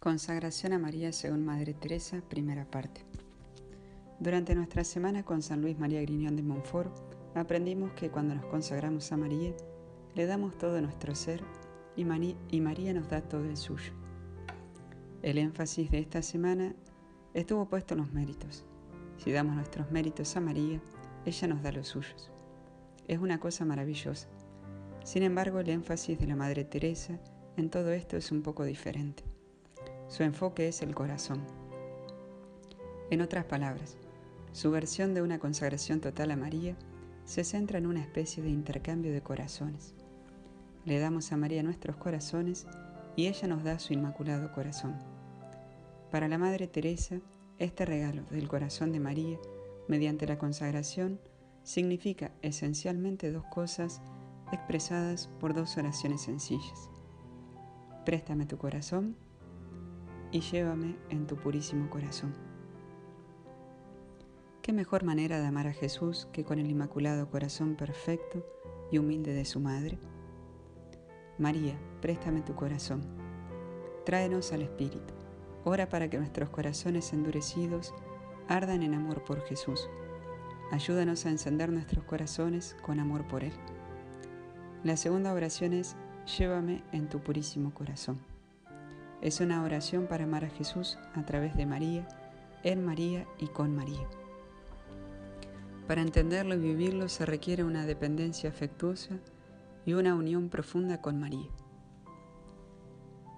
Consagración a María según Madre Teresa, primera parte. Durante nuestra semana con San Luis María Griñón de Montfort, aprendimos que cuando nos consagramos a María, le damos todo nuestro ser y, y María nos da todo el suyo. El énfasis de esta semana estuvo puesto en los méritos. Si damos nuestros méritos a María, ella nos da los suyos. Es una cosa maravillosa. Sin embargo, el énfasis de la Madre Teresa en todo esto es un poco diferente. Su enfoque es el corazón. En otras palabras, su versión de una consagración total a María se centra en una especie de intercambio de corazones. Le damos a María nuestros corazones y ella nos da su inmaculado corazón. Para la Madre Teresa, este regalo del corazón de María, mediante la consagración, significa esencialmente dos cosas expresadas por dos oraciones sencillas. Préstame tu corazón y llévame en tu purísimo corazón. ¿Qué mejor manera de amar a Jesús que con el inmaculado corazón perfecto y humilde de su madre? María, préstame tu corazón. Tráenos al Espíritu. Ora para que nuestros corazones endurecidos ardan en amor por Jesús. Ayúdanos a encender nuestros corazones con amor por Él. La segunda oración es, llévame en tu purísimo corazón. Es una oración para amar a Jesús a través de María, en María y con María. Para entenderlo y vivirlo se requiere una dependencia afectuosa y una unión profunda con María.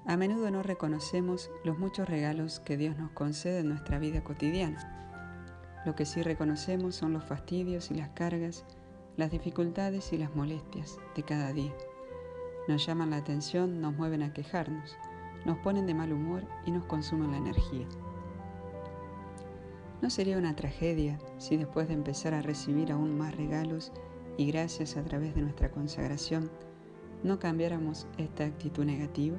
A menudo no reconocemos los muchos regalos que Dios nos concede en nuestra vida cotidiana. Lo que sí reconocemos son los fastidios y las cargas, las dificultades y las molestias de cada día. Nos llaman la atención, nos mueven a quejarnos nos ponen de mal humor y nos consumen la energía. ¿No sería una tragedia si después de empezar a recibir aún más regalos y gracias a través de nuestra consagración, no cambiáramos esta actitud negativa?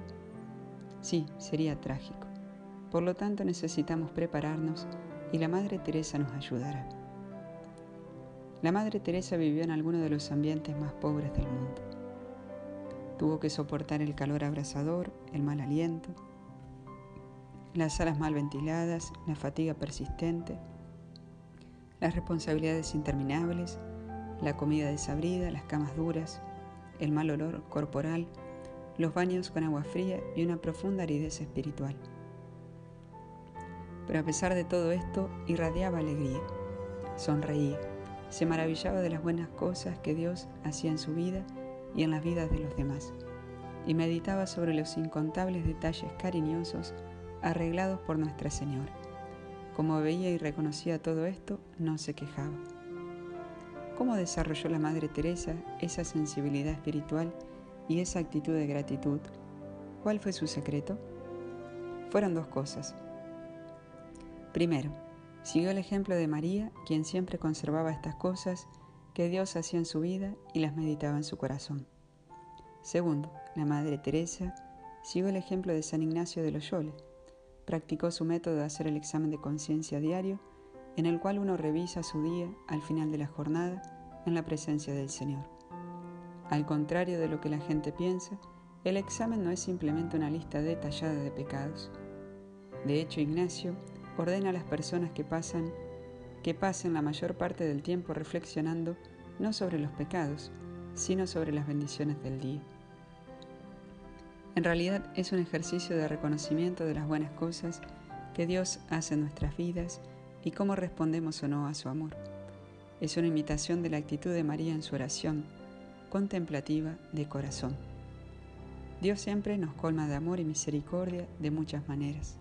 Sí, sería trágico. Por lo tanto necesitamos prepararnos y la Madre Teresa nos ayudará. La Madre Teresa vivió en alguno de los ambientes más pobres del mundo. Tuvo que soportar el calor abrasador, el mal aliento, las salas mal ventiladas, la fatiga persistente, las responsabilidades interminables, la comida desabrida, las camas duras, el mal olor corporal, los baños con agua fría y una profunda aridez espiritual. Pero a pesar de todo esto, irradiaba alegría, sonreía, se maravillaba de las buenas cosas que Dios hacía en su vida y en las vidas de los demás, y meditaba sobre los incontables detalles cariñosos arreglados por Nuestra Señora. Como veía y reconocía todo esto, no se quejaba. ¿Cómo desarrolló la Madre Teresa esa sensibilidad espiritual y esa actitud de gratitud? ¿Cuál fue su secreto? Fueron dos cosas. Primero, siguió el ejemplo de María, quien siempre conservaba estas cosas que Dios hacía en su vida y las meditaba en su corazón. Segundo, la Madre Teresa siguió el ejemplo de San Ignacio de Loyola. Practicó su método de hacer el examen de conciencia diario, en el cual uno revisa su día al final de la jornada en la presencia del Señor. Al contrario de lo que la gente piensa, el examen no es simplemente una lista detallada de pecados. De hecho, Ignacio ordena a las personas que pasan que pasen la mayor parte del tiempo reflexionando no sobre los pecados, sino sobre las bendiciones del día. En realidad es un ejercicio de reconocimiento de las buenas cosas que Dios hace en nuestras vidas y cómo respondemos o no a su amor. Es una imitación de la actitud de María en su oración, contemplativa de corazón. Dios siempre nos colma de amor y misericordia de muchas maneras.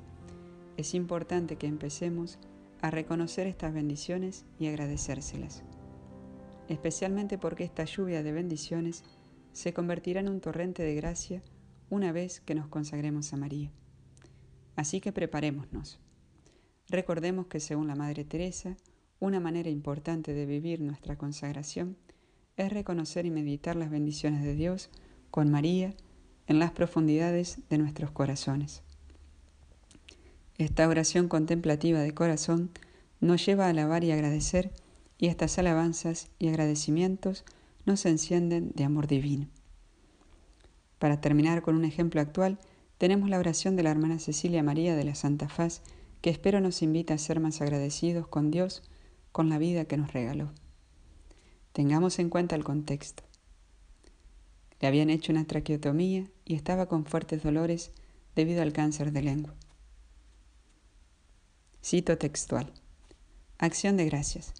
Es importante que empecemos a reconocer estas bendiciones y agradecérselas, especialmente porque esta lluvia de bendiciones se convertirá en un torrente de gracia una vez que nos consagremos a María. Así que preparémonos. Recordemos que según la Madre Teresa, una manera importante de vivir nuestra consagración es reconocer y meditar las bendiciones de Dios con María en las profundidades de nuestros corazones. Esta oración contemplativa de corazón nos lleva a alabar y agradecer y estas alabanzas y agradecimientos nos encienden de amor divino. Para terminar con un ejemplo actual, tenemos la oración de la hermana Cecilia María de la Santa Faz, que espero nos invita a ser más agradecidos con Dios, con la vida que nos regaló. Tengamos en cuenta el contexto. Le habían hecho una traqueotomía y estaba con fuertes dolores debido al cáncer de lengua. Cito textual. Acción de gracias.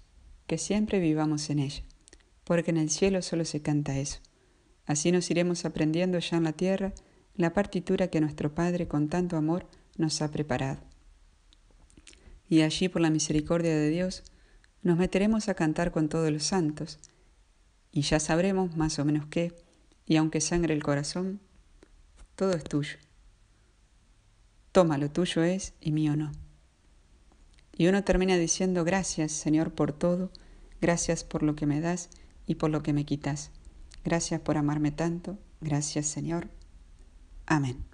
Que siempre vivamos en ella, porque en el cielo solo se canta eso. Así nos iremos aprendiendo ya en la tierra la partitura que nuestro Padre con tanto amor nos ha preparado. Y allí, por la misericordia de Dios, nos meteremos a cantar con todos los santos, y ya sabremos más o menos qué, y aunque sangre el corazón, todo es tuyo. Toma, lo tuyo es y mío no. Y uno termina diciendo gracias, Señor, por todo, gracias por lo que me das y por lo que me quitas. Gracias por amarme tanto, gracias, Señor. Amén.